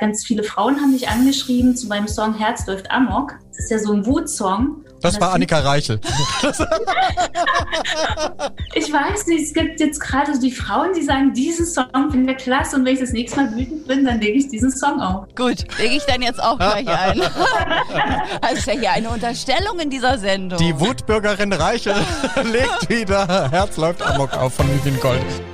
Ganz viele Frauen haben mich angeschrieben zu meinem Song Herz läuft Amok. Das ist ja so ein Wutsong. Das war Annika Reichel. ich weiß nicht, es gibt jetzt gerade so die Frauen, die sagen, diesen Song finde ich klasse und wenn ich das nächste Mal wütend bin, dann lege ich diesen Song auf. Gut, lege ich dann jetzt auch gleich ein. das ist ja hier eine Unterstellung in dieser Sendung. Die Wutbürgerin Reichel legt wieder Herz läuft Amok auf von Vivian Gold.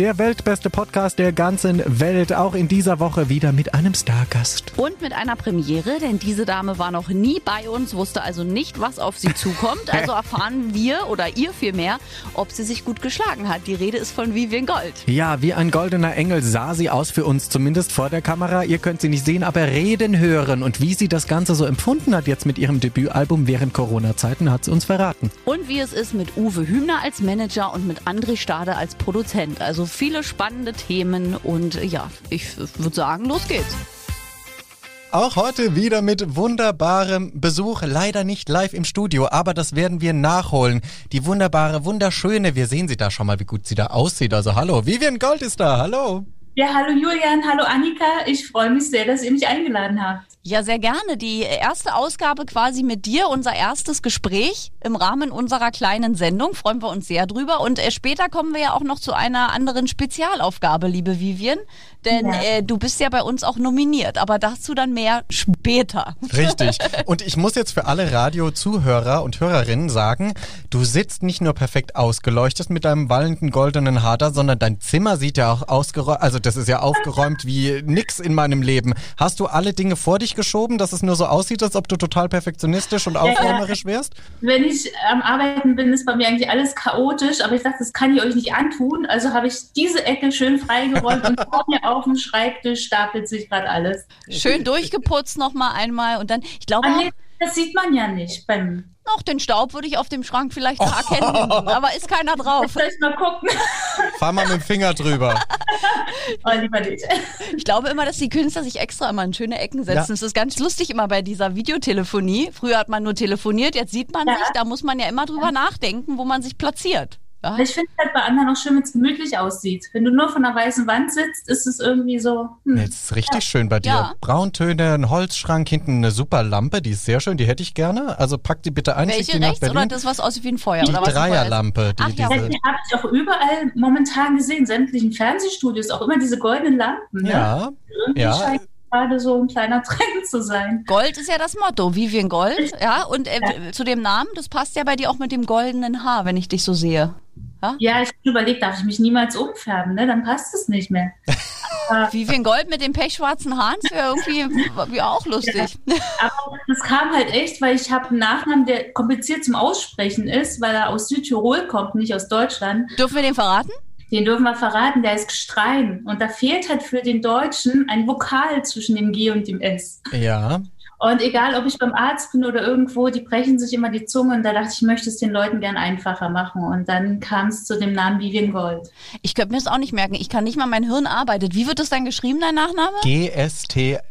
Der weltbeste Podcast der ganzen Welt, auch in dieser Woche wieder mit einem Stargast. Und mit einer Premiere, denn diese Dame war noch nie bei uns, wusste also nicht, was auf sie zukommt. Also erfahren wir oder ihr vielmehr, ob sie sich gut geschlagen hat. Die Rede ist von Vivian Gold. Ja, wie ein goldener Engel sah sie aus für uns, zumindest vor der Kamera. Ihr könnt sie nicht sehen, aber reden hören. Und wie sie das Ganze so empfunden hat jetzt mit ihrem Debütalbum während Corona-Zeiten, hat sie uns verraten. Und wie es ist mit Uwe Hübner als Manager und mit André Stade als Produzent. Also viele spannende Themen und ja, ich würde sagen, los geht's. Auch heute wieder mit wunderbarem Besuch. Leider nicht live im Studio, aber das werden wir nachholen. Die wunderbare, wunderschöne, wir sehen sie da schon mal, wie gut sie da aussieht. Also hallo, Vivian Gold ist da, hallo. Ja, hallo Julian, hallo Annika. Ich freue mich sehr, dass ihr mich eingeladen habt. Ja, sehr gerne. Die erste Ausgabe quasi mit dir, unser erstes Gespräch im Rahmen unserer kleinen Sendung. Freuen wir uns sehr drüber. Und äh, später kommen wir ja auch noch zu einer anderen Spezialaufgabe, liebe Vivian. Denn ja. äh, du bist ja bei uns auch nominiert, aber dazu dann mehr später. Richtig. Und ich muss jetzt für alle Radio-Zuhörer und Hörerinnen sagen, du sitzt nicht nur perfekt ausgeleuchtet mit deinem wallenden goldenen Hader, sondern dein Zimmer sieht ja auch ausgeräumt, also das ist ja aufgeräumt wie nix in meinem Leben. Hast du alle Dinge vor dich geschoben, dass es nur so aussieht, als ob du total perfektionistisch und aufräumerisch wärst? Wenn ich am Arbeiten bin, ist bei mir eigentlich alles chaotisch, aber ich dachte, das kann ich euch nicht antun. Also habe ich diese Ecke schön freigeräumt und vor mir auf dem Schreibtisch stapelt sich gerade alles. Schön durchgeputzt nochmal einmal und dann, ich glaube. Ah, das sieht man ja nicht beim. Noch den Staub würde ich auf dem Schrank vielleicht noch erkennen, aber ist keiner drauf. Soll ich mal gucken? Fahr mal mit dem Finger drüber. oh, lieber nicht. Ich glaube immer, dass die Künstler sich extra immer in schöne Ecken setzen. Ja. Das ist ganz lustig immer bei dieser Videotelefonie. Früher hat man nur telefoniert, jetzt sieht man ja. sich. Da muss man ja immer drüber nachdenken, wo man sich platziert. Ja. Ich finde es halt bei anderen auch schön, wenn es gemütlich aussieht. Wenn du nur von einer weißen Wand sitzt, ist es irgendwie so. Hm. Jetzt ist richtig ja. schön bei dir. Ja. Brauntöne, ein Holzschrank, hinten eine super Lampe, die ist sehr schön, die hätte ich gerne. Also pack die bitte ein. Welche die rechts oder das, was aussieht wie ein Feuer? Die Dreierlampe. Die, Ach, ja. diese... Die habe ich auch überall momentan gesehen, sämtlichen Fernsehstudios, auch immer diese goldenen Lampen. Ne? Ja. Irgendwie ja gerade so ein kleiner Trend zu sein. Gold ist ja das Motto, Vivian Gold, ja. Und äh, ja. zu dem Namen, das passt ja bei dir auch mit dem goldenen Haar, wenn ich dich so sehe. Ja, ja ich habe überlegt, darf ich mich niemals umfärben, ne? Dann passt es nicht mehr. Vivian Gold mit den pechschwarzen Haaren wäre irgendwie wär auch lustig. Ja, aber das kam halt echt, weil ich habe einen Nachnamen, der kompliziert zum Aussprechen ist, weil er aus Südtirol kommt, nicht aus Deutschland. Dürfen wir den verraten? Den dürfen wir verraten, der ist Gestrein. Und da fehlt halt für den Deutschen ein Vokal zwischen dem G und dem S. Ja. Und egal, ob ich beim Arzt bin oder irgendwo, die brechen sich immer die Zunge und da dachte ich, ich möchte es den Leuten gern einfacher machen. Und dann kam es zu dem Namen Vivian Gold. Ich könnte mir das auch nicht merken. Ich kann nicht mal, mein Hirn arbeitet. Wie wird das dann geschrieben, dein Nachname? G-S-T-R-E-I-N.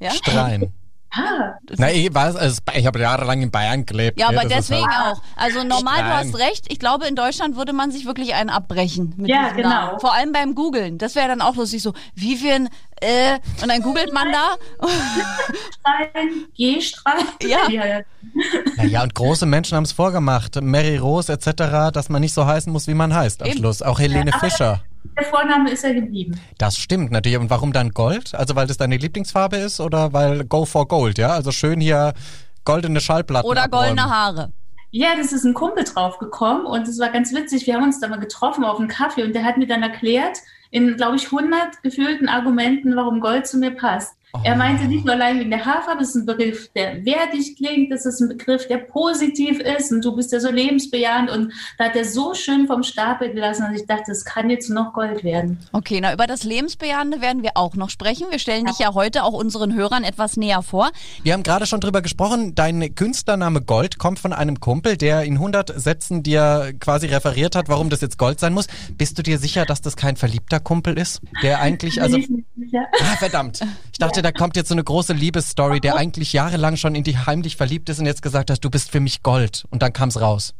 Ja? Strein. Ah, Nein, ich weiß, also ich habe jahrelang in Bayern gelebt. Ja, aber deswegen halt auch. Also normal, Stein. du hast recht. Ich glaube, in Deutschland würde man sich wirklich einen abbrechen. Mit ja, genau. Namen. Vor allem beim Googlen. Das wäre dann auch lustig so, Vivian, äh, und dann googelt man da. G-Strein. Ja. Naja, und große Menschen haben es vorgemacht. Mary Rose etc., dass man nicht so heißen muss, wie man heißt am Eben. Schluss. Auch Helene ja, Fischer. Der Vorname ist ja geblieben. Das stimmt natürlich. Und warum dann Gold? Also weil das deine Lieblingsfarbe ist oder weil Go for Gold, ja? Also schön hier goldene Schallplatten. Oder abräumen. goldene Haare. Ja, das ist ein Kumpel draufgekommen und es war ganz witzig. Wir haben uns da mal getroffen auf einen Kaffee und der hat mir dann erklärt, in, glaube ich, 100 gefühlten Argumenten, warum Gold zu mir passt. Oh. Er meinte nicht nur allein wegen der Haarfarbe, das ist ein Begriff, der wertig klingt, das ist ein Begriff, der positiv ist und du bist ja so lebensbejahend und da hat er so schön vom Stapel gelassen, dass ich dachte, das kann jetzt noch Gold werden. Okay, na über das Lebensbejahende werden wir auch noch sprechen. Wir stellen dich ja heute auch unseren Hörern etwas näher vor. Wir haben gerade schon drüber gesprochen, dein Künstlername Gold kommt von einem Kumpel, der in 100 Sätzen dir quasi referiert hat, warum das jetzt Gold sein muss. Bist du dir sicher, dass das kein verliebter Kumpel ist? Der eigentlich, also... Bin ich nicht sicher. Ah, verdammt. Ich dachte, da kommt jetzt so eine große Liebesstory, der eigentlich jahrelang schon in dich heimlich verliebt ist und jetzt gesagt hat, du bist für mich Gold. Und dann kam es raus.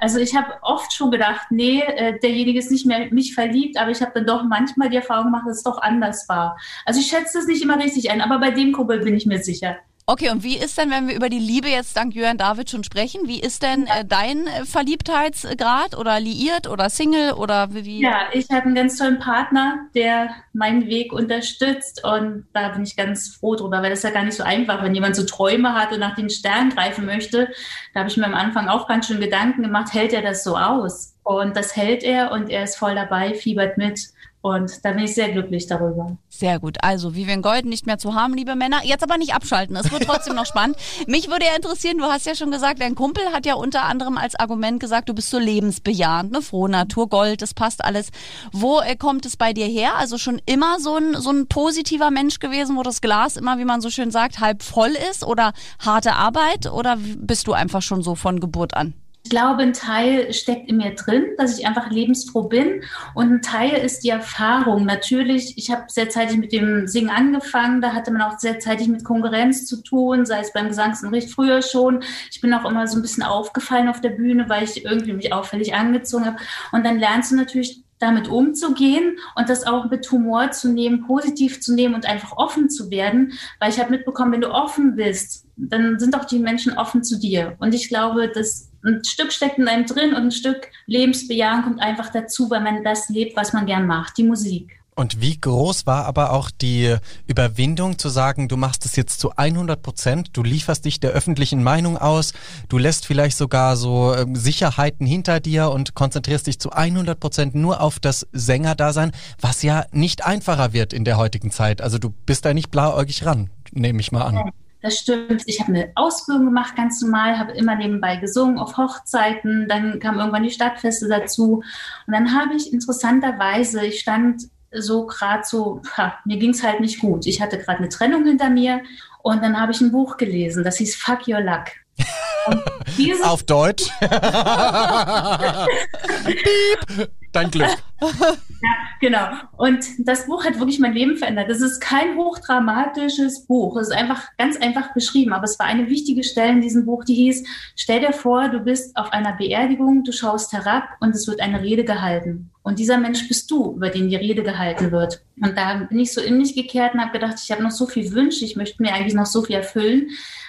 Also ich habe oft schon gedacht, nee, äh, derjenige ist nicht mehr mich verliebt, aber ich habe dann doch manchmal die Erfahrung gemacht, dass es doch anders war. Also ich schätze es nicht immer richtig ein, aber bei dem Kumpel bin ich mir sicher. Okay, und wie ist denn, wenn wir über die Liebe jetzt dank Jörn David schon sprechen, wie ist denn äh, dein äh, Verliebtheitsgrad oder liiert oder Single oder wie? Ja, ich habe einen ganz tollen Partner, der meinen Weg unterstützt und da bin ich ganz froh drüber, weil das ist ja gar nicht so einfach, wenn jemand so Träume hat und nach den Sternen greifen möchte. Da habe ich mir am Anfang auch ganz schön Gedanken gemacht, hält er das so aus? Und das hält er und er ist voll dabei, fiebert mit. Und da bin ich sehr glücklich darüber. Sehr gut. Also Vivian Gold nicht mehr zu haben, liebe Männer. Jetzt aber nicht abschalten. Es wird trotzdem noch spannend. Mich würde ja interessieren, du hast ja schon gesagt, dein Kumpel hat ja unter anderem als Argument gesagt, du bist so lebensbejahend, ne? Froh, Natur, Gold, das passt alles. Wo äh, kommt es bei dir her? Also schon immer so ein, so ein positiver Mensch gewesen, wo das Glas immer, wie man so schön sagt, halb voll ist oder harte Arbeit? Oder bist du einfach schon so von Geburt an? Glaube, ein Teil steckt in mir drin, dass ich einfach lebensfroh bin. Und ein Teil ist die Erfahrung. Natürlich, ich habe sehr zeitig mit dem Singen angefangen. Da hatte man auch sehr zeitig mit Konkurrenz zu tun, sei es beim Gesangsunterricht früher schon. Ich bin auch immer so ein bisschen aufgefallen auf der Bühne, weil ich irgendwie mich auffällig angezogen habe. Und dann lernst du natürlich damit umzugehen und das auch mit Humor zu nehmen, positiv zu nehmen und einfach offen zu werden, weil ich habe mitbekommen, wenn du offen bist, dann sind auch die Menschen offen zu dir. Und ich glaube, dass ein Stück steckt in einem drin und ein Stück Lebensbejahen kommt einfach dazu, weil man das lebt, was man gern macht, die Musik. Und wie groß war aber auch die Überwindung zu sagen, du machst es jetzt zu 100 Prozent, du lieferst dich der öffentlichen Meinung aus, du lässt vielleicht sogar so ähm, Sicherheiten hinter dir und konzentrierst dich zu 100 Prozent nur auf das Sängerdasein, was ja nicht einfacher wird in der heutigen Zeit. Also du bist da nicht blauäugig ran, nehme ich mal an. Das stimmt. Ich habe eine Ausbildung gemacht, ganz normal, habe immer nebenbei gesungen auf Hochzeiten. Dann kamen irgendwann die Stadtfeste dazu. Und dann habe ich interessanterweise, ich stand so gerade so, ha, mir ging es halt nicht gut. Ich hatte gerade eine Trennung hinter mir und dann habe ich ein Buch gelesen, das hieß Fuck Your Luck. Auf Deutsch. Piep. Dein Glück. ja, genau. Und das Buch hat wirklich mein Leben verändert. Es ist kein hochdramatisches Buch. Es ist einfach ganz einfach beschrieben. Aber es war eine wichtige Stelle in diesem Buch, die hieß, stell dir vor, du bist auf einer Beerdigung, du schaust herab und es wird eine Rede gehalten. Und dieser Mensch bist du, über den die Rede gehalten wird. Und da bin ich so in mich gekehrt und habe gedacht, ich habe noch so viel Wünsche, ich möchte mir eigentlich noch so viel erfüllen.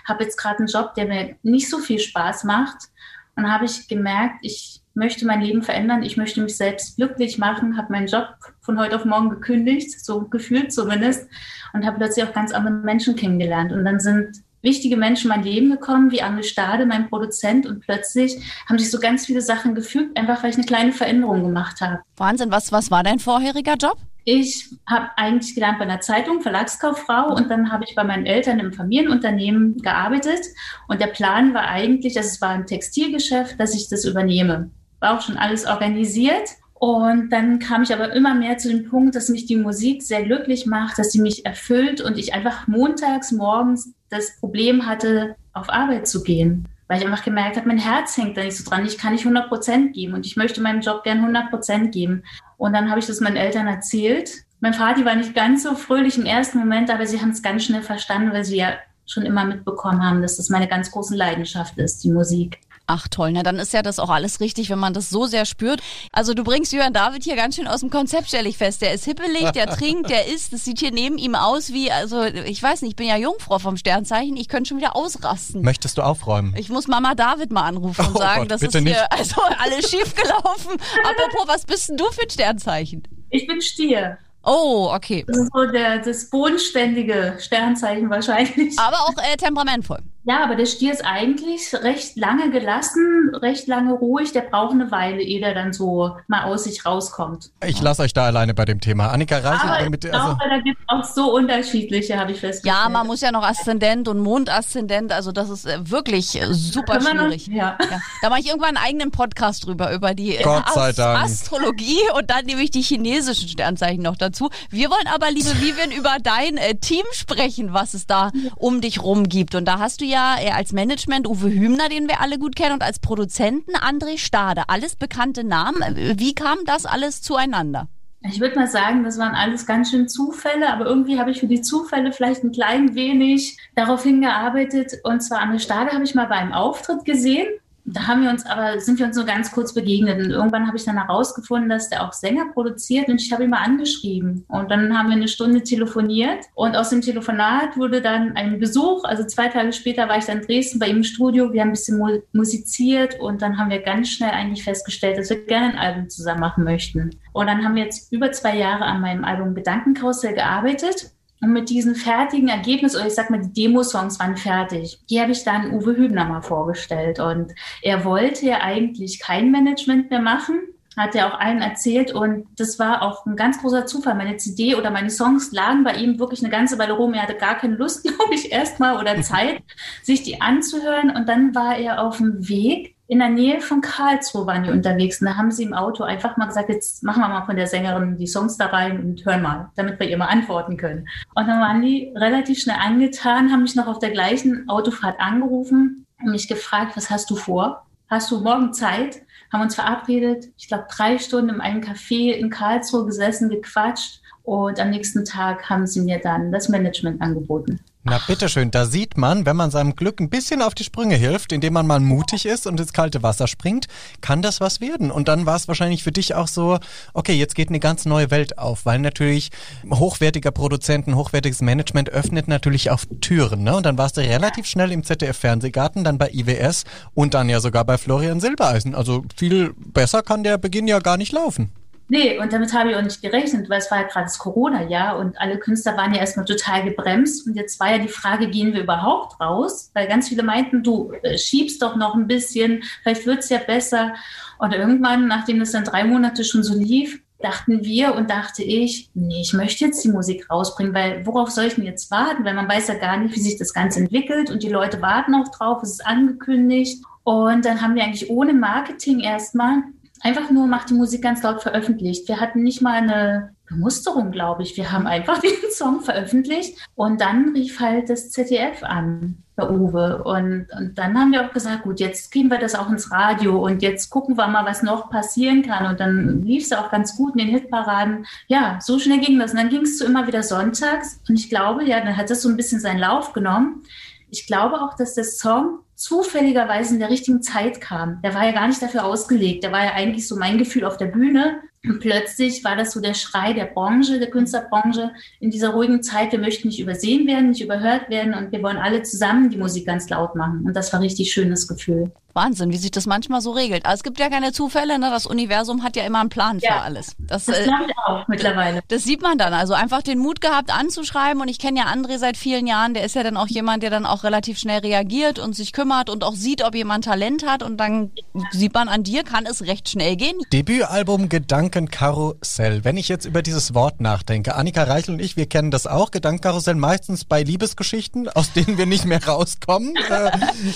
Habe jetzt gerade einen Job, der mir nicht so viel Spaß macht. Und habe ich gemerkt, ich möchte mein Leben verändern, ich möchte mich selbst glücklich machen, habe meinen Job von heute auf morgen gekündigt, so gefühlt zumindest, und habe plötzlich auch ganz andere Menschen kennengelernt. Und dann sind wichtige Menschen in mein Leben gekommen, wie Anne Stade, mein Produzent, und plötzlich haben sich so ganz viele Sachen gefügt, einfach weil ich eine kleine Veränderung gemacht habe. Wahnsinn, was, was war dein vorheriger Job? Ich habe eigentlich gelernt bei einer Zeitung, Verlagskauffrau, und dann habe ich bei meinen Eltern im Familienunternehmen gearbeitet. Und der Plan war eigentlich, dass es war ein Textilgeschäft, dass ich das übernehme war auch schon alles organisiert. Und dann kam ich aber immer mehr zu dem Punkt, dass mich die Musik sehr glücklich macht, dass sie mich erfüllt und ich einfach montags morgens das Problem hatte, auf Arbeit zu gehen. Weil ich einfach gemerkt habe, mein Herz hängt da nicht so dran. Ich kann nicht 100 Prozent geben und ich möchte meinem Job gern 100 Prozent geben. Und dann habe ich das meinen Eltern erzählt. Mein Vater war nicht ganz so fröhlich im ersten Moment, aber sie haben es ganz schnell verstanden, weil sie ja schon immer mitbekommen haben, dass das meine ganz große Leidenschaft ist, die Musik. Ach toll, na dann ist ja das auch alles richtig, wenn man das so sehr spürt. Also du bringst Jörn David hier ganz schön aus dem Konzept, stelle ich fest. Der ist hippelig, der trinkt, der isst. Das sieht hier neben ihm aus wie, also ich weiß nicht, ich bin ja Jungfrau vom Sternzeichen, ich könnte schon wieder ausrasten. Möchtest du aufräumen? Ich muss Mama David mal anrufen und oh sagen, Gott, das ist nicht. hier also alles schief gelaufen. Apropos, was bist denn du für ein Sternzeichen? Ich bin Stier. Oh, okay. Das ist so der, das bodenständige Sternzeichen wahrscheinlich. Aber auch äh, temperamentvoll. Ja, aber der Stier ist eigentlich recht lange gelassen, recht lange ruhig. Der braucht eine Weile, ehe der dann so mal aus sich rauskommt. Ich lasse euch da alleine bei dem Thema. Annika Reichel. Aber mit, ich also glaube, da gibt es auch so unterschiedliche, habe ich festgestellt. Ja, man muss ja noch Aszendent und Mondaszendent. Also das ist äh, wirklich äh, super schwierig. Noch, ja. ja. Da mache ich irgendwann einen eigenen Podcast drüber, über die äh, Ast Astrologie und dann nehme ich die chinesischen Sternzeichen noch dazu. Wir wollen aber, liebe Vivian, über dein äh, Team sprechen, was es da um dich rum gibt. Und da hast du ja als Management Uwe Hübner, den wir alle gut kennen, und als Produzenten André Stade. Alles bekannte Namen. Wie kam das alles zueinander? Ich würde mal sagen, das waren alles ganz schön Zufälle, aber irgendwie habe ich für die Zufälle vielleicht ein klein wenig darauf hingearbeitet. Und zwar an der Stade habe ich mal bei einem Auftritt gesehen da haben wir uns aber, sind wir uns nur ganz kurz begegnet. Und irgendwann habe ich dann herausgefunden, dass der auch Sänger produziert und ich habe ihn mal angeschrieben. Und dann haben wir eine Stunde telefoniert und aus dem Telefonat wurde dann ein Besuch. Also zwei Tage später war ich dann in Dresden bei ihm im Studio. Wir haben ein bisschen musiziert und dann haben wir ganz schnell eigentlich festgestellt, dass wir gerne ein Album zusammen machen möchten. Und dann haben wir jetzt über zwei Jahre an meinem Album Gedankenkarussell gearbeitet. Und mit diesen fertigen Ergebnissen, oder ich sag mal, die Demo-Songs waren fertig. Die habe ich dann Uwe Hübner mal vorgestellt. Und er wollte ja eigentlich kein Management mehr machen, hat er auch allen erzählt. Und das war auch ein ganz großer Zufall. Meine CD oder meine Songs lagen bei ihm wirklich eine ganze Weile rum. Er hatte gar keine Lust, glaube ich, erstmal oder Zeit, sich die anzuhören. Und dann war er auf dem Weg in der Nähe von Karlsruhe waren die unterwegs. Und da haben sie im Auto einfach mal gesagt, jetzt machen wir mal von der Sängerin die Songs da rein und hören mal, damit wir ihr mal antworten können. Und dann waren die relativ schnell angetan, haben mich noch auf der gleichen Autofahrt angerufen und mich gefragt, was hast du vor? Hast du morgen Zeit? Haben uns verabredet, ich glaube drei Stunden in einem Café in Karlsruhe gesessen, gequatscht und am nächsten Tag haben sie mir dann das Management angeboten. Na bitteschön, da sieht man, wenn man seinem Glück ein bisschen auf die Sprünge hilft, indem man mal mutig ist und ins kalte Wasser springt, kann das was werden. Und dann war es wahrscheinlich für dich auch so, okay, jetzt geht eine ganz neue Welt auf, weil natürlich hochwertiger Produzenten, hochwertiges Management öffnet natürlich auch Türen. Ne? Und dann warst du relativ schnell im ZDF-Fernsehgarten, dann bei IWS und dann ja sogar bei Florian Silbereisen. Also viel besser kann der Beginn ja gar nicht laufen. Nee, und damit habe ich auch nicht gerechnet, weil es war ja gerade das Corona-Jahr und alle Künstler waren ja erstmal total gebremst. Und jetzt war ja die Frage, gehen wir überhaupt raus? Weil ganz viele meinten, du äh, schiebst doch noch ein bisschen, vielleicht wird's ja besser. Und irgendwann, nachdem das dann drei Monate schon so lief, dachten wir und dachte ich, nee, ich möchte jetzt die Musik rausbringen, weil worauf soll ich denn jetzt warten? Weil man weiß ja gar nicht, wie sich das Ganze entwickelt und die Leute warten auch drauf, es ist angekündigt. Und dann haben wir eigentlich ohne Marketing erstmal einfach nur macht die Musik ganz laut veröffentlicht. Wir hatten nicht mal eine Bemusterung, glaube ich. Wir haben einfach den Song veröffentlicht und dann rief halt das ZDF an bei Uwe. Und, und dann haben wir auch gesagt, gut, jetzt kriegen wir das auch ins Radio und jetzt gucken wir mal, was noch passieren kann. Und dann lief es auch ganz gut in den Hitparaden. Ja, so schnell ging das. Und dann ging es so immer wieder sonntags. Und ich glaube, ja, dann hat das so ein bisschen seinen Lauf genommen. Ich glaube auch, dass der Song zufälligerweise in der richtigen Zeit kam. Der war ja gar nicht dafür ausgelegt. Der war ja eigentlich so mein Gefühl auf der Bühne. Und plötzlich war das so der Schrei der Branche, der Künstlerbranche in dieser ruhigen Zeit. Wir möchten nicht übersehen werden, nicht überhört werden und wir wollen alle zusammen die Musik ganz laut machen. Und das war richtig schönes Gefühl. Wahnsinn, wie sich das manchmal so regelt. Aber es gibt ja keine Zufälle, ne? Das Universum hat ja immer einen Plan ja, für alles. Das, das glaube ich auch mittlerweile. Das sieht man dann. Also einfach den Mut gehabt anzuschreiben. Und ich kenne ja André seit vielen Jahren. Der ist ja dann auch jemand, der dann auch relativ schnell reagiert und sich kümmert und auch sieht, ob jemand Talent hat. Und dann sieht man an dir, kann es recht schnell gehen. Debütalbum Gedankenkarussell. Wenn ich jetzt über dieses Wort nachdenke, Annika Reichel und ich, wir kennen das auch. Gedankenkarussell meistens bei Liebesgeschichten, aus denen wir nicht mehr rauskommen. äh,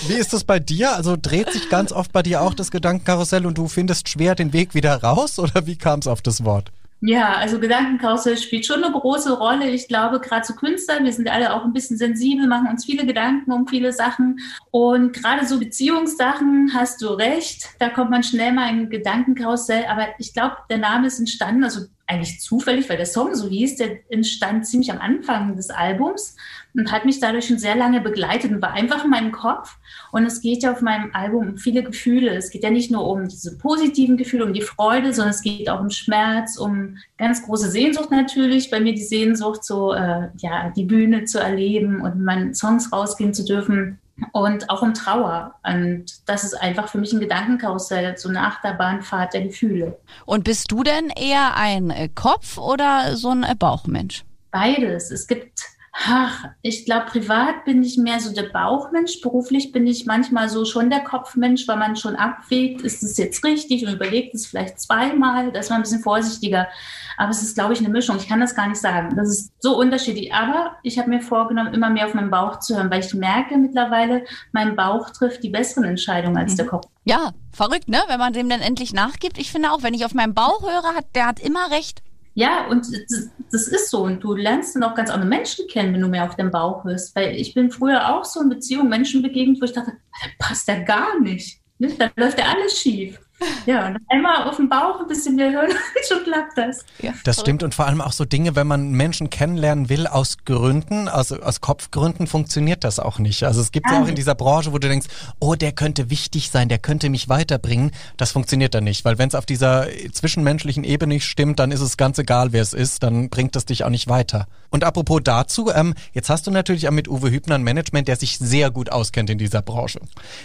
wie ist das bei dir? Also dreht dreht sich ganz oft bei dir auch das Gedankenkarussell und du findest schwer den Weg wieder raus oder wie kam es auf das Wort? Ja, also Gedankenkarussell spielt schon eine große Rolle. Ich glaube, gerade zu Künstlern, wir sind alle auch ein bisschen sensibel, machen uns viele Gedanken um viele Sachen. Und gerade so Beziehungssachen hast du recht. Da kommt man schnell mal in Gedankenkarussell. Aber ich glaube, der Name ist entstanden, also eigentlich zufällig, weil der Song so hieß, der entstand ziemlich am Anfang des Albums und hat mich dadurch schon sehr lange begleitet und war einfach in meinem Kopf. Und es geht ja auf meinem Album um viele Gefühle. Es geht ja nicht nur um diese positiven Gefühle, um die Freude, sondern es geht auch um Schmerz, um ganz große Sehnsucht natürlich. Bei mir die Sehnsucht, so äh, ja die Bühne zu erleben und meinen Songs rausgehen zu dürfen. Und auch um Trauer. Und das ist einfach für mich ein Gedankenkarussell, so eine Achterbahnfahrt der Gefühle. Und bist du denn eher ein Kopf- oder so ein Bauchmensch? Beides. Es gibt Ach, ich glaube, privat bin ich mehr so der Bauchmensch. Beruflich bin ich manchmal so schon der Kopfmensch, weil man schon abwägt, ist es jetzt richtig und überlegt es vielleicht zweimal. Da ist man ein bisschen vorsichtiger. Aber es ist, glaube ich, eine Mischung. Ich kann das gar nicht sagen. Das ist so unterschiedlich. Aber ich habe mir vorgenommen, immer mehr auf meinen Bauch zu hören, weil ich merke mittlerweile, mein Bauch trifft die besseren Entscheidungen als mhm. der Kopf. Ja, verrückt, ne? Wenn man dem dann endlich nachgibt. Ich finde auch, wenn ich auf meinen Bauch höre, hat, der hat immer recht. Ja, und das, ist so. Und du lernst dann auch ganz andere Menschen kennen, wenn du mehr auf den Bauch hörst. Weil ich bin früher auch so in Beziehungen Menschen begegnet, wo ich dachte, da passt ja gar nicht. Ne? Da läuft ja alles schief. Ja, und einmal auf den Bauch ein bisschen mehr hören, schon klappt das. Ja, das stimmt und vor allem auch so Dinge, wenn man Menschen kennenlernen will aus Gründen, also aus Kopfgründen funktioniert das auch nicht. Also es gibt ja auch in dieser Branche, wo du denkst, oh, der könnte wichtig sein, der könnte mich weiterbringen. Das funktioniert dann nicht, weil wenn es auf dieser zwischenmenschlichen Ebene nicht stimmt, dann ist es ganz egal, wer es ist, dann bringt es dich auch nicht weiter. Und apropos dazu, ähm, jetzt hast du natürlich auch mit Uwe Hübner ein Management, der sich sehr gut auskennt in dieser Branche.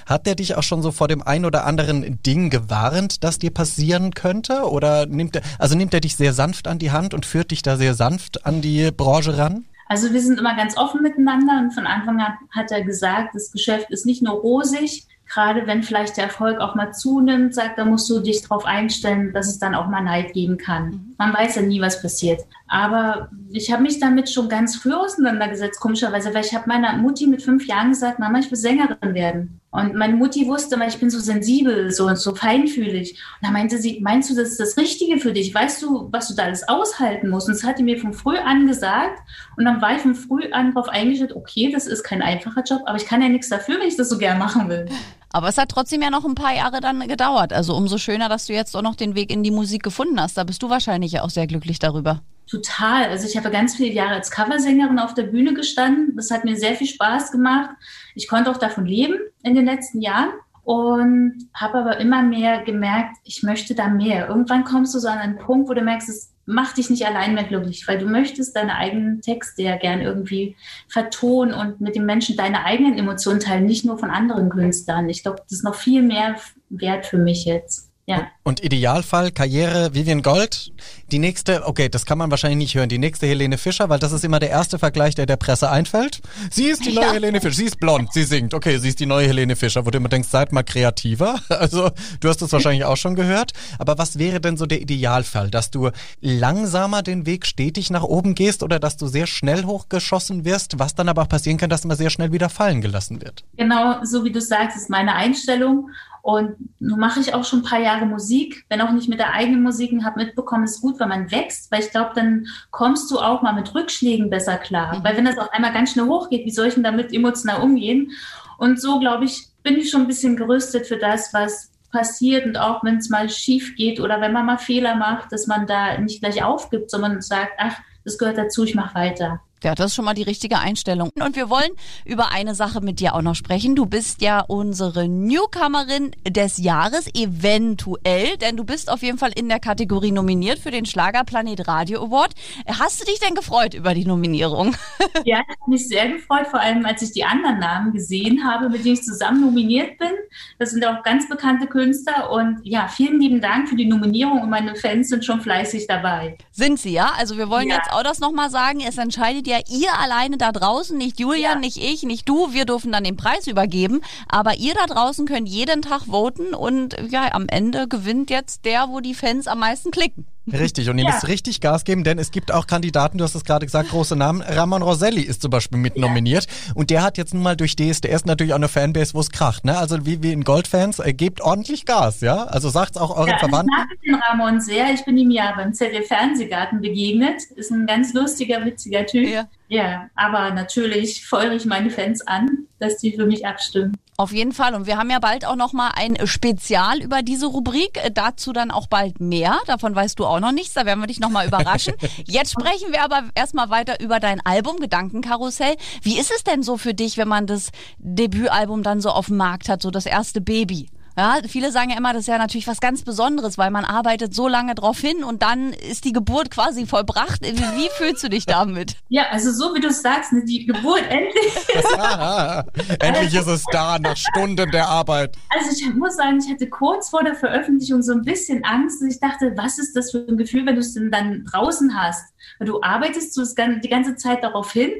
Hat der dich auch schon so vor dem ein oder anderen Ding gewarnt, das dir passieren könnte? Oder nimmt er, also nimmt er dich sehr sanft an die Hand und führt dich da sehr sanft an die Branche ran? Also wir sind immer ganz offen miteinander und von Anfang an hat er gesagt, das Geschäft ist nicht nur rosig, gerade wenn vielleicht der Erfolg auch mal zunimmt, sagt, da musst du dich darauf einstellen, dass es dann auch mal Neid geben kann. Mhm. Man weiß ja nie, was passiert. Aber ich habe mich damit schon ganz früh auseinandergesetzt, komischerweise, weil ich habe meiner Mutti mit fünf Jahren gesagt, Mama, ich will Sängerin werden. Und meine Mutti wusste, weil ich bin so sensibel, so, so feinfühlig. Und da meinte sie, meinst du, das ist das Richtige für dich? Weißt du, was du da alles aushalten musst? Und das hat die mir von früh an gesagt. Und dann war ich von früh an darauf eingestellt, okay, das ist kein einfacher Job, aber ich kann ja nichts dafür, wenn ich das so gern machen will. Aber es hat trotzdem ja noch ein paar Jahre dann gedauert. Also umso schöner, dass du jetzt auch noch den Weg in die Musik gefunden hast. Da bist du wahrscheinlich ja auch sehr glücklich darüber. Total. Also ich habe ganz viele Jahre als Coversängerin auf der Bühne gestanden. Das hat mir sehr viel Spaß gemacht. Ich konnte auch davon leben in den letzten Jahren und habe aber immer mehr gemerkt, ich möchte da mehr. Irgendwann kommst du so an einen Punkt, wo du merkst, es macht dich nicht allein mehr glücklich, weil du möchtest deine eigenen Texte ja gern irgendwie vertonen und mit den Menschen deine eigenen Emotionen teilen, nicht nur von anderen Künstlern. Ich glaube, das ist noch viel mehr wert für mich jetzt. Ja. Und Idealfall, Karriere, Vivian Gold. Die nächste, okay, das kann man wahrscheinlich nicht hören, die nächste Helene Fischer, weil das ist immer der erste Vergleich, der der Presse einfällt. Sie ist die neue ja. Helene Fischer, sie ist blond, sie singt, okay, sie ist die neue Helene Fischer, wo du immer denkst, seid mal kreativer. Also, du hast das wahrscheinlich auch schon gehört. Aber was wäre denn so der Idealfall, dass du langsamer den Weg stetig nach oben gehst oder dass du sehr schnell hochgeschossen wirst, was dann aber auch passieren kann, dass man sehr schnell wieder fallen gelassen wird? Genau, so wie du sagst, ist meine Einstellung. Und nun mache ich auch schon ein paar Jahre Musik, wenn auch nicht mit der eigenen Musik und habe mitbekommen, es ist gut, wenn man wächst, weil ich glaube, dann kommst du auch mal mit Rückschlägen besser klar. Mhm. Weil wenn das auf einmal ganz schnell hochgeht, wie soll ich denn damit emotional umgehen? Und so, glaube ich, bin ich schon ein bisschen gerüstet für das, was passiert und auch wenn es mal schief geht oder wenn man mal Fehler macht, dass man da nicht gleich aufgibt, sondern sagt, ach, das gehört dazu, ich mache weiter. Ja, das ist schon mal die richtige Einstellung. Und wir wollen über eine Sache mit dir auch noch sprechen. Du bist ja unsere Newcomerin des Jahres, eventuell, denn du bist auf jeden Fall in der Kategorie nominiert für den Schlagerplanet Radio Award. Hast du dich denn gefreut über die Nominierung? Ja, ich habe mich sehr gefreut, vor allem als ich die anderen Namen gesehen habe, mit denen ich zusammen nominiert bin. Das sind auch ganz bekannte Künstler und ja, vielen lieben Dank für die Nominierung und meine Fans sind schon fleißig dabei. Sind sie, ja? Also wir wollen ja. jetzt auch das nochmal sagen. Es entscheidet ja ihr alleine da draußen, nicht Julian, ja. nicht ich, nicht du. Wir dürfen dann den Preis übergeben. Aber ihr da draußen könnt jeden Tag voten und ja, am Ende gewinnt jetzt der, wo die Fans am meisten klicken. Richtig, und ihr ja. müsst richtig Gas geben, denn es gibt auch Kandidaten, du hast es gerade gesagt, große Namen. Ramon Roselli ist zum Beispiel mit nominiert ja. und der hat jetzt nun mal durch DSDS natürlich auch eine Fanbase, wo es kracht. Ne? Also wie, wie in Goldfans, äh, gebt ordentlich Gas, ja? Also sagt's auch euren ja, Verwandten. Ich mag den Ramon sehr. Ich bin ihm ja beim ZDF Fernsehgarten begegnet. Ist ein ganz lustiger, witziger Typ. Ja. Ja, aber natürlich feuere ich meine Fans an, dass die für mich abstimmen. Auf jeden Fall. Und wir haben ja bald auch noch mal ein Spezial über diese Rubrik. Äh, dazu dann auch bald mehr. Davon weißt du auch noch nichts. Da werden wir dich noch mal überraschen. Jetzt sprechen wir aber erstmal weiter über dein Album Gedankenkarussell. Wie ist es denn so für dich, wenn man das Debütalbum dann so auf dem Markt hat, so das erste Baby? Ja, viele sagen ja immer, das ist ja natürlich was ganz Besonderes, weil man arbeitet so lange drauf hin und dann ist die Geburt quasi vollbracht. Wie, fühlst du dich damit? Ja, also so wie du sagst, ne, die Geburt endlich. endlich ist es da, nach Stunden der Arbeit. Also ich muss sagen, ich hatte kurz vor der Veröffentlichung so ein bisschen Angst. Ich dachte, was ist das für ein Gefühl, wenn du es denn dann draußen hast? Weil du arbeitest du die ganze Zeit darauf hin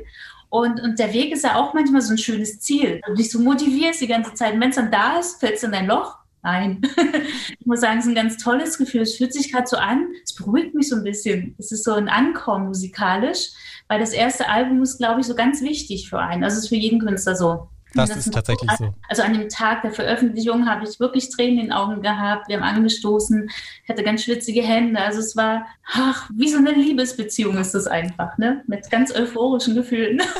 und, und der Weg ist ja auch manchmal so ein schönes Ziel. Du dich so motivierst die ganze Zeit. Wenn es dann da ist, fällt es in ein Loch. Nein. ich muss sagen, es ist ein ganz tolles Gefühl. Es fühlt sich gerade so an. Es beruhigt mich so ein bisschen. Es ist so ein Ankommen musikalisch, weil das erste Album ist, glaube ich, so ganz wichtig für einen. Also es ist für jeden Künstler so. Das, das ist tatsächlich so. Also an dem Tag der Veröffentlichung habe ich wirklich Tränen in den Augen gehabt. Wir haben angestoßen. Ich hatte ganz schwitzige Hände. Also es war, ach, wie so eine Liebesbeziehung ist es einfach, ne? Mit ganz euphorischen Gefühlen.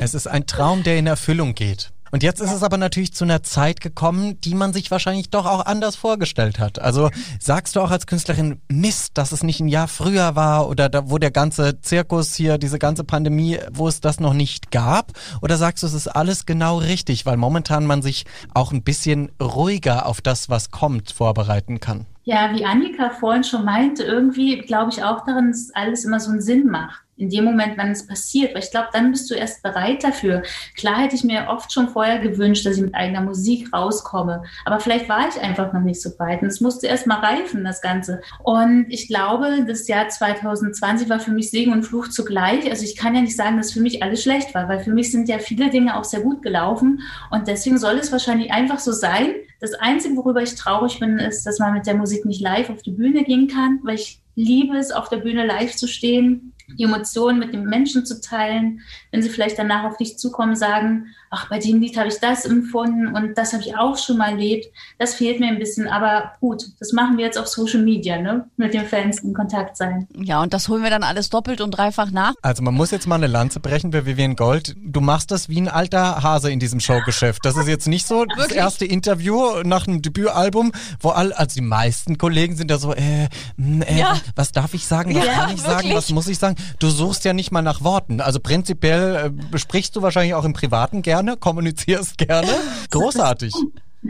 Es ist ein Traum, der in Erfüllung geht. Und jetzt ist es aber natürlich zu einer Zeit gekommen, die man sich wahrscheinlich doch auch anders vorgestellt hat. Also sagst du auch als Künstlerin, Mist, dass es nicht ein Jahr früher war oder da, wo der ganze Zirkus hier, diese ganze Pandemie, wo es das noch nicht gab? Oder sagst du, es ist alles genau richtig, weil momentan man sich auch ein bisschen ruhiger auf das, was kommt, vorbereiten kann? Ja, wie Annika vorhin schon meinte, irgendwie glaube ich auch daran, dass alles immer so einen Sinn macht in dem Moment, wenn es passiert, weil ich glaube, dann bist du erst bereit dafür. Klar hätte ich mir oft schon vorher gewünscht, dass ich mit eigener Musik rauskomme, aber vielleicht war ich einfach noch nicht so weit und es musste erst mal reifen, das Ganze. Und ich glaube, das Jahr 2020 war für mich Segen und Fluch zugleich. Also ich kann ja nicht sagen, dass für mich alles schlecht war, weil für mich sind ja viele Dinge auch sehr gut gelaufen und deswegen soll es wahrscheinlich einfach so sein. Das Einzige, worüber ich traurig bin, ist, dass man mit der Musik nicht live auf die Bühne gehen kann, weil ich liebe es, auf der Bühne live zu stehen die Emotionen mit den Menschen zu teilen, wenn sie vielleicht danach auf dich zukommen, sagen, ach, bei dem Lied habe ich das empfunden und das habe ich auch schon mal erlebt. Das fehlt mir ein bisschen, aber gut, das machen wir jetzt auf Social Media, ne? Mit den Fans in Kontakt sein. Ja, und das holen wir dann alles doppelt und dreifach nach. Also man muss jetzt mal eine Lanze brechen für Vivian Gold. Du machst das wie ein alter Hase in diesem Showgeschäft. Das ist jetzt nicht so das erste Interview nach einem Debütalbum, wo all, also die meisten Kollegen sind da so, äh, hm, äh ja. was darf ich sagen, was ja, kann ich wirklich? sagen, was muss ich sagen? Du suchst ja nicht mal nach Worten. Also prinzipiell äh, besprichst du wahrscheinlich auch im Privaten gerne, kommunizierst gerne. Großartig.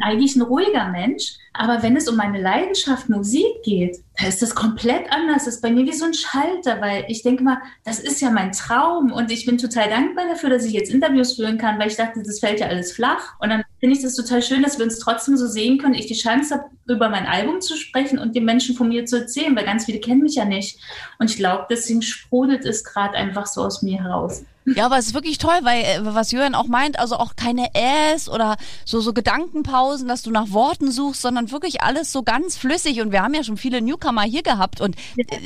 Eigentlich ein ruhiger Mensch, aber wenn es um meine Leidenschaft Musik geht, da ist das komplett anders. Das ist bei mir wie so ein Schalter, weil ich denke mal, das ist ja mein Traum und ich bin total dankbar dafür, dass ich jetzt Interviews führen kann, weil ich dachte, das fällt ja alles flach. Und dann finde ich das total schön, dass wir uns trotzdem so sehen können. Ich die Chance habe, über mein Album zu sprechen und den Menschen von mir zu erzählen, weil ganz viele kennen mich ja nicht. Und ich glaube, deswegen sprudelt es gerade einfach so aus mir heraus. Ja, aber es ist wirklich toll, weil äh, was Jürgen auch meint, also auch keine Äs oder so so Gedankenpausen, dass du nach Worten suchst, sondern wirklich alles so ganz flüssig. Und wir haben ja schon viele Newcomer hier gehabt und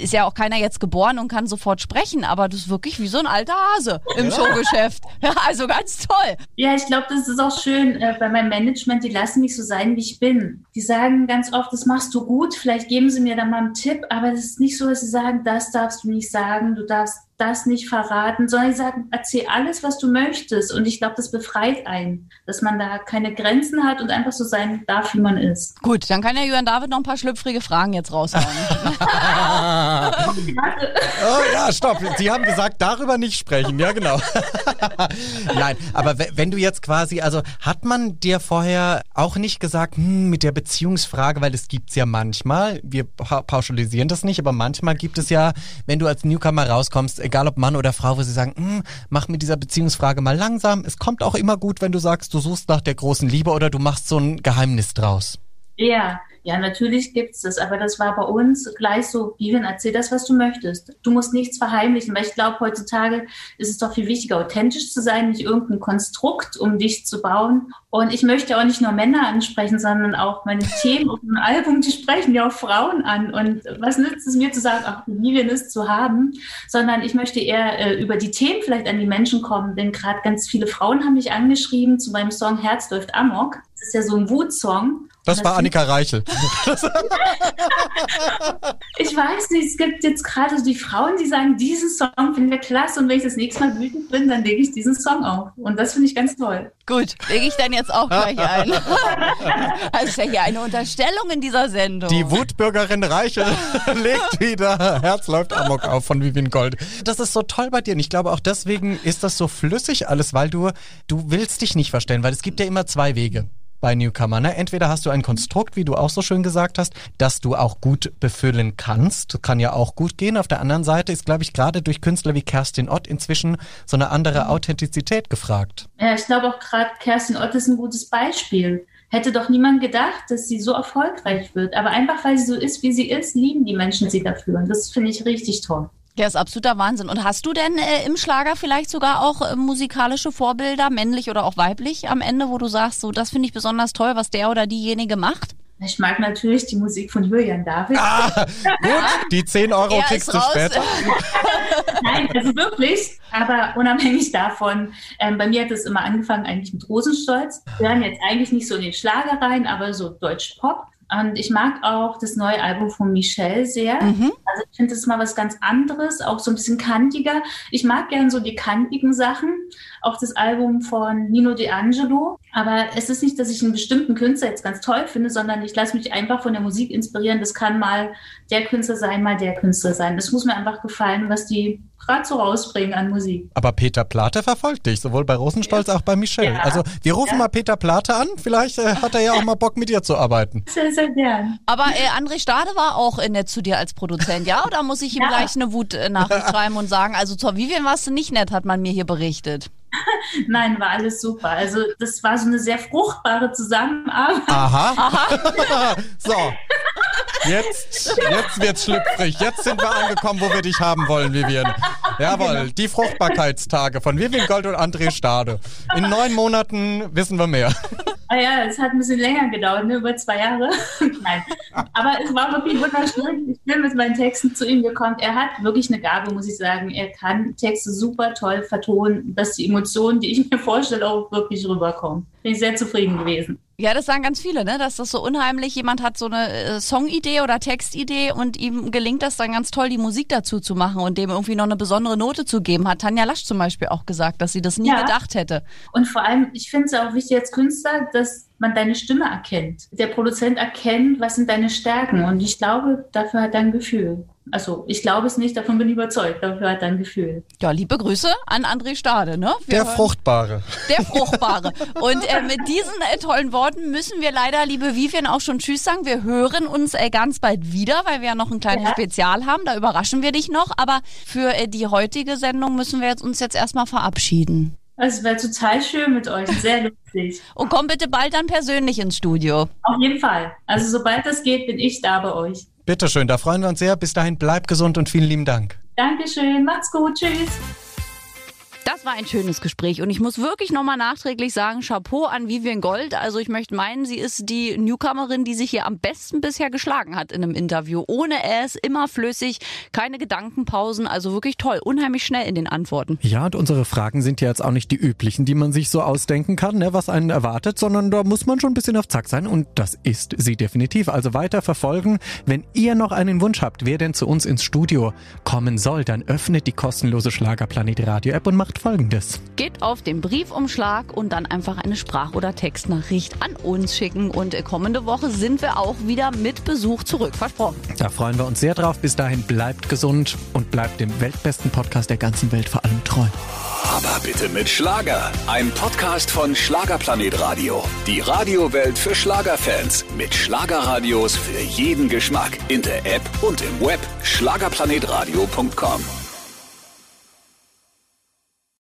ist ja auch keiner jetzt geboren und kann sofort sprechen, aber du bist wirklich wie so ein alter Hase im ja. Showgeschäft. Ja, also ganz toll. Ja, ich glaube, das ist auch schön äh, bei meinem Management. Die lassen mich so sein, wie ich bin. Die sagen ganz oft, das machst du gut. Vielleicht geben sie mir da mal einen Tipp, aber es ist nicht so, dass sie sagen, das darfst du nicht sagen, du darfst das nicht verraten, sondern sie sagen, erzähl alles, was du möchtest. Und ich glaube, das befreit einen, dass man da keine Grenzen hat und einfach so sein darf, wie man ist. Gut, dann kann ja Johann David noch ein paar schlüpfrige Fragen jetzt raushauen. oh ja, stopp. Sie haben gesagt, darüber nicht sprechen. Ja, genau. Nein, aber wenn du jetzt quasi, also hat man dir vorher auch nicht gesagt, hm, mit der Beziehungsfrage, weil es gibt's ja manchmal, wir pauschalisieren das nicht, aber manchmal gibt es ja, wenn du als Newcomer rauskommst, egal ob Mann oder Frau, wo sie sagen, hm, mach mit dieser Beziehungsfrage mal langsam. Es kommt auch immer gut, wenn du sagst, du suchst nach der großen Liebe oder du machst so ein Geheimnis draus. Ja, ja, natürlich gibt's das, aber das war bei uns gleich so, Vivian, erzähl das, was du möchtest. Du musst nichts verheimlichen, weil ich glaube, heutzutage ist es doch viel wichtiger, authentisch zu sein, nicht irgendein Konstrukt, um dich zu bauen. Und ich möchte auch nicht nur Männer ansprechen, sondern auch meine Themen auf dem Album, die sprechen ja auch Frauen an. Und was nützt es mir zu sagen, ach, Vivian ist zu haben, sondern ich möchte eher äh, über die Themen vielleicht an die Menschen kommen, denn gerade ganz viele Frauen haben mich angeschrieben zu meinem Song Herz läuft Amok. Das ist ja so ein Wutsong. Das, das war Annika Reichel. ich weiß nicht, es gibt jetzt gerade so die Frauen, die sagen, diesen Song finden wir klasse und wenn ich das nächste Mal wütend bin, dann lege ich diesen Song auf. Und das finde ich ganz toll. Gut, lege ich dann jetzt auch gleich ein. also ist ja hier eine Unterstellung in dieser Sendung. Die Wutbürgerin Reichel legt wieder Herz läuft Amok auf von Vivian Gold. Das ist so toll bei dir und ich glaube auch deswegen ist das so flüssig alles, weil du, du willst dich nicht verstellen, weil es gibt ja immer zwei Wege bei Newcomer. Ne? Entweder hast du ein Konstrukt, wie du auch so schön gesagt hast, das du auch gut befüllen kannst. Kann ja auch gut gehen. Auf der anderen Seite ist, glaube ich, gerade durch Künstler wie Kerstin Ott inzwischen so eine andere mhm. Authentizität gefragt. Ja, ich glaube auch gerade Kerstin Ott ist ein gutes Beispiel. Hätte doch niemand gedacht, dass sie so erfolgreich wird. Aber einfach weil sie so ist, wie sie ist, lieben die Menschen sie dafür. Und das finde ich richtig toll. Ja, ist absoluter Wahnsinn. Und hast du denn äh, im Schlager vielleicht sogar auch äh, musikalische Vorbilder, männlich oder auch weiblich, am Ende, wo du sagst, so das finde ich besonders toll, was der oder diejenige macht? Ich mag natürlich die Musik von Julian David. Ah, gut, die 10 Euro kriegst du später. Nein, also wirklich. Aber unabhängig davon, ähm, bei mir hat es immer angefangen eigentlich mit Rosenstolz. Wir hören jetzt eigentlich nicht so in den Schlager rein, aber so Deutsch Pop. Und ich mag auch das neue Album von Michelle sehr. Mhm. Also ich finde das mal was ganz anderes, auch so ein bisschen kantiger. Ich mag gern so die kantigen Sachen, auch das Album von Nino D'Angelo. Aber es ist nicht, dass ich einen bestimmten Künstler jetzt ganz toll finde, sondern ich lasse mich einfach von der Musik inspirieren. Das kann mal der Künstler sein, mal der Künstler sein. Das muss mir einfach gefallen, was die gerade so rausbringen an Musik. Aber Peter Plate verfolgt dich, sowohl bei Rosenstolz ja. als auch bei Michelle. Ja. Also wir rufen ja. mal Peter Plate an, vielleicht äh, hat er ja auch mal Bock mit dir zu arbeiten. Sehr, sehr gern. Aber äh, André Stade war auch nett zu dir als Produzent, ja? Oder muss ich ihm gleich eine Wut-Nachricht schreiben und sagen, also zur Vivian warst du nicht nett, hat man mir hier berichtet. Nein, war alles super. Also das war so eine sehr fruchtbare Zusammenarbeit. Aha. Aha. so. Jetzt, jetzt wird's schlüpfrig. Jetzt sind wir angekommen, wo wir dich haben wollen, Vivian. Jawohl, genau. die Fruchtbarkeitstage von Vivian Gold und André Stade. In neun Monaten wissen wir mehr. Ah ja, es hat ein bisschen länger gedauert, ne? über zwei Jahre. Nein. Aber es war wirklich wunderschön. Ich bin mit meinen Texten zu ihm gekommen. Er hat wirklich eine Gabe, muss ich sagen. Er kann Texte super toll vertonen, dass die Emotionen, die ich mir vorstelle, auch wirklich rüberkommen. Bin ich sehr zufrieden gewesen. Ja, das sagen ganz viele, ne? dass das so unheimlich, jemand hat so eine äh, Songidee oder Textidee und ihm gelingt das dann ganz toll, die Musik dazu zu machen und dem irgendwie noch eine besondere Note zu geben. Hat Tanja Lasch zum Beispiel auch gesagt, dass sie das nie ja. gedacht hätte. Und vor allem, ich finde es auch wichtig als Künstler, dass man deine Stimme erkennt. Der Produzent erkennt, was sind deine Stärken und ich glaube, dafür hat er ein Gefühl. Also ich glaube es nicht, davon bin ich überzeugt, dafür hat er ein Gefühl. Ja, liebe Grüße an André Stade. Ne? Wir der Fruchtbare. Der Fruchtbare. Und äh, mit diesen äh, tollen Worten müssen wir leider, liebe Vivian, auch schon Tschüss sagen. Wir hören uns äh, ganz bald wieder, weil wir ja noch ein kleines ja. Spezial haben. Da überraschen wir dich noch. Aber für äh, die heutige Sendung müssen wir jetzt, uns jetzt erstmal verabschieden. Es wäre total schön mit euch, sehr lustig. Und komm bitte bald dann persönlich ins Studio. Auf jeden Fall. Also sobald das geht, bin ich da bei euch. Bitteschön, da freuen wir uns sehr. Bis dahin, bleib gesund und vielen lieben Dank. Dankeschön, macht's gut, tschüss. Das war ein schönes Gespräch und ich muss wirklich nochmal nachträglich sagen, Chapeau an Vivian Gold. Also ich möchte meinen, sie ist die Newcomerin, die sich hier am besten bisher geschlagen hat in einem Interview. Ohne es, immer flüssig, keine Gedankenpausen, also wirklich toll, unheimlich schnell in den Antworten. Ja, und unsere Fragen sind ja jetzt auch nicht die üblichen, die man sich so ausdenken kann, ne, was einen erwartet, sondern da muss man schon ein bisschen auf Zack sein und das ist sie definitiv. Also weiter verfolgen. Wenn ihr noch einen Wunsch habt, wer denn zu uns ins Studio kommen soll, dann öffnet die kostenlose Schlagerplanet Radio App und macht macht folgendes. Geht auf den Briefumschlag und dann einfach eine Sprach- oder Textnachricht an uns schicken. Und kommende Woche sind wir auch wieder mit Besuch zurück. Versprochen. Da freuen wir uns sehr drauf. Bis dahin bleibt gesund und bleibt dem weltbesten Podcast der ganzen Welt vor allem treu. Aber bitte mit Schlager. Ein Podcast von Schlagerplanet Radio. Die Radiowelt für Schlagerfans. Mit Schlagerradios für jeden Geschmack. In der App und im Web. Schlagerplanetradio.com.